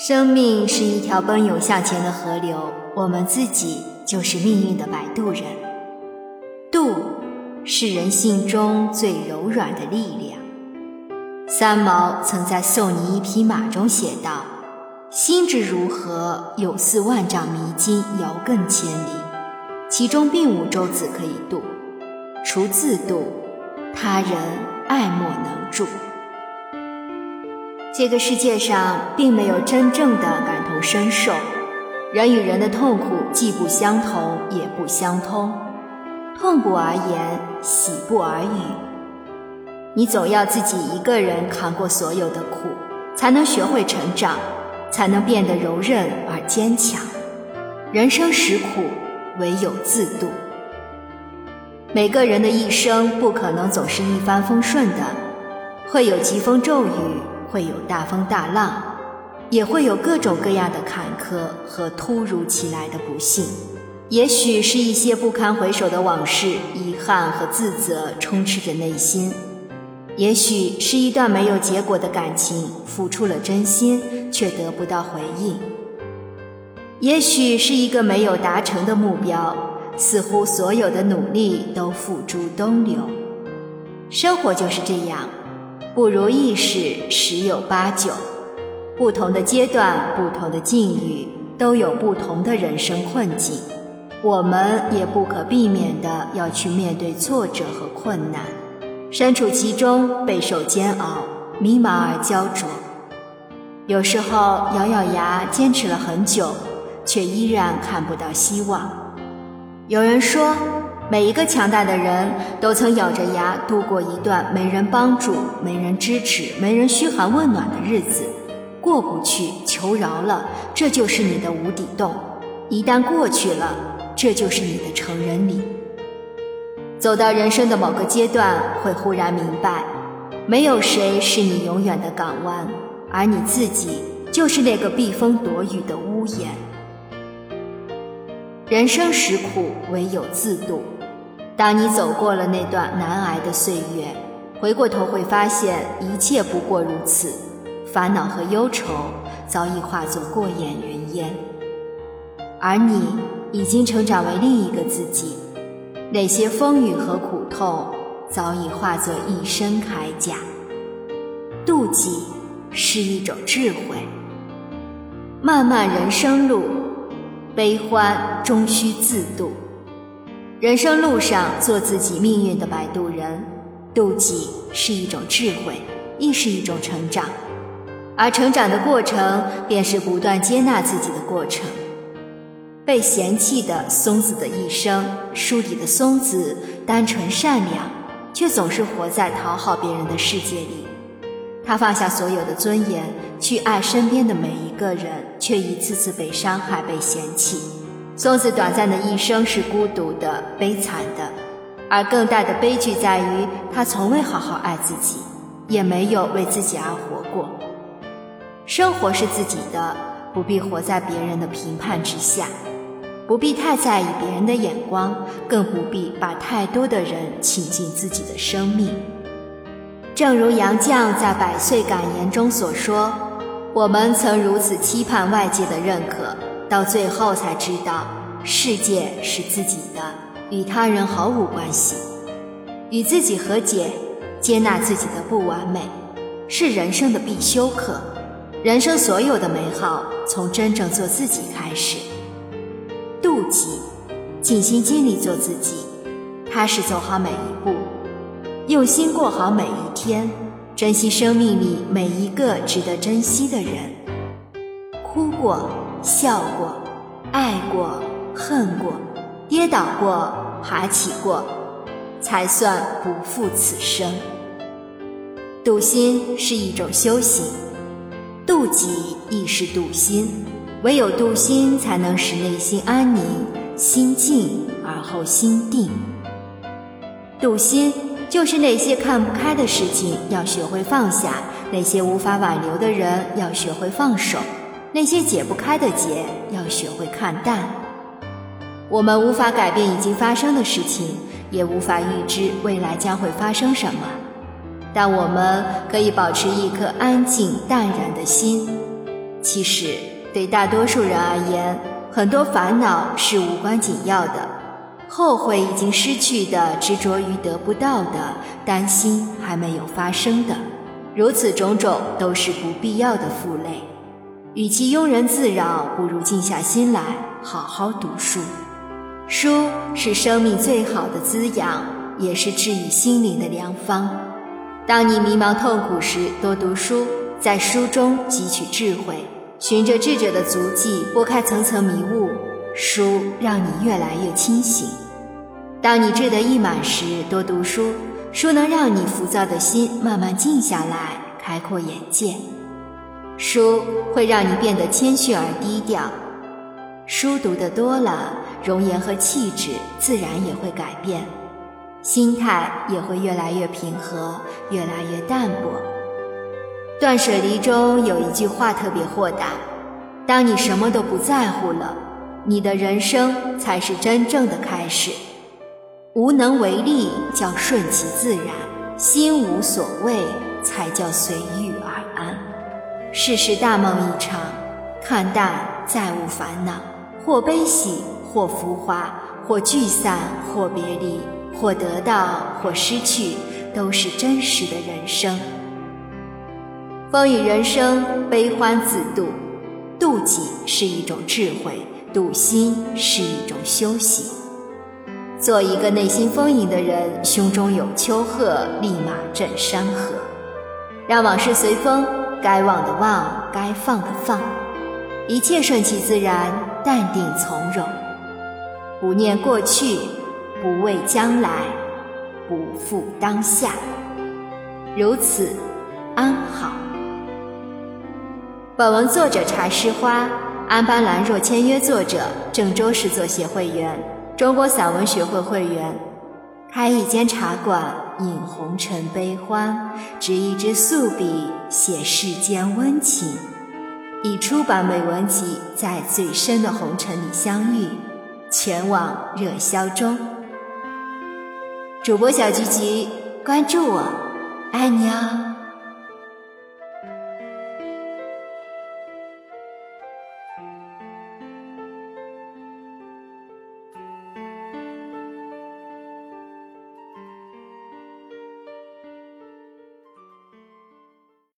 生命是一条奔涌向前的河流，我们自己就是命运的摆渡人。渡是人性中最柔软的力量。三毛曾在《送你一匹马》中写道：“心之如何，有似万丈迷津，遥亘千里。其中并无舟子可以渡，除自渡，他人爱莫能助。”这个世界上并没有真正的感同身受，人与人的痛苦既不相同也不相通，痛不而言，喜不而语。你总要自己一个人扛过所有的苦，才能学会成长，才能变得柔韧而坚强。人生实苦，唯有自渡。每个人的一生不可能总是一帆风顺的，会有疾风骤雨。会有大风大浪，也会有各种各样的坎坷和突如其来的不幸。也许是一些不堪回首的往事，遗憾和自责充斥着内心；也许是一段没有结果的感情，付出了真心却得不到回应；也许是一个没有达成的目标，似乎所有的努力都付诸东流。生活就是这样。不如意事十有八九，不同的阶段、不同的境遇，都有不同的人生困境。我们也不可避免的要去面对挫折和困难，身处其中，备受煎熬，迷茫而焦灼。有时候咬咬牙坚持了很久，却依然看不到希望。有人说。每一个强大的人都曾咬着牙度过一段没人帮助、没人支持、没人嘘寒问暖的日子，过不去求饶了，这就是你的无底洞；一旦过去了，这就是你的成人礼。走到人生的某个阶段，会忽然明白，没有谁是你永远的港湾，而你自己就是那个避风躲雨的屋檐。人生实苦，唯有自渡。当你走过了那段难挨的岁月，回过头会发现一切不过如此，烦恼和忧愁早已化作过眼云烟，而你已经成长为另一个自己，那些风雨和苦痛早已化作一身铠甲。妒忌是一种智慧，漫漫人生路，悲欢终须自渡。人生路上，做自己命运的摆渡人。妒忌是一种智慧，亦是一种成长，而成长的过程，便是不断接纳自己的过程。被嫌弃的松子的一生，书里的松子单纯善良，却总是活在讨好别人的世界里。他放下所有的尊严，去爱身边的每一个人，却一次次被伤害、被嫌弃。松子短暂的一生是孤独的、悲惨的，而更大的悲剧在于，他从未好好爱自己，也没有为自己而活过。生活是自己的，不必活在别人的评判之下，不必太在意别人的眼光，更不必把太多的人请进自己的生命。正如杨绛在《百岁感言》中所说：“我们曾如此期盼外界的认可。”到最后才知道，世界是自己的，与他人毫无关系。与自己和解，接纳自己的不完美，是人生的必修课。人生所有的美好，从真正做自己开始。妒忌，尽心尽力做自己，踏实走好每一步，用心过好每一天，珍惜生命里每一个值得珍惜的人。哭过。笑过，爱过，恨过，跌倒过，爬起过，才算不负此生。笃心是一种修行，妒己亦是渡心。唯有渡心，才能使内心安宁，心静而后心定。渡心就是那些看不开的事情要学会放下，那些无法挽留的人要学会放手。那些解不开的结，要学会看淡。我们无法改变已经发生的事情，也无法预知未来将会发生什么，但我们可以保持一颗安静淡然的心，其实，对大多数人而言，很多烦恼是无关紧要的，后悔已经失去的，执着于得不到的，担心还没有发生的，如此种种都是不必要的负累。与其庸人自扰，不如静下心来好好读书。书是生命最好的滋养，也是治愈心灵的良方。当你迷茫痛苦时，多读书，在书中汲取智慧，循着智者的足迹，拨开层层迷雾。书让你越来越清醒。当你志得意满时，多读书，书能让你浮躁的心慢慢静下来，开阔眼界。书会让你变得谦逊而低调。书读得多了，容颜和气质自然也会改变，心态也会越来越平和，越来越淡泊。断舍离中有一句话特别豁达：当你什么都不在乎了，你的人生才是真正的开始。无能为力叫顺其自然，心无所谓才叫随遇。世事大梦一场，看淡再无烦恼。或悲喜，或浮华，或聚散，或别离，或得到，或失去，都是真实的人生。风雨人生，悲欢自度。妒忌是一种智慧，妒心是一种修行。做一个内心丰盈的人，胸中有丘壑，立马镇山河。让往事随风，该忘的忘，该放的放。一切顺其自然，淡定从容，不念过去，不畏将来，不负当下，如此安好。本文作者茶诗花，安邦兰若签约作者，郑州市作协会员，中国散文学会会员。开一间茶馆，饮红尘悲欢，执一支素笔，写世间温情。已出版美文集，在最深的红尘里相遇，全网热销中。主播小菊菊，关注我，爱你哦。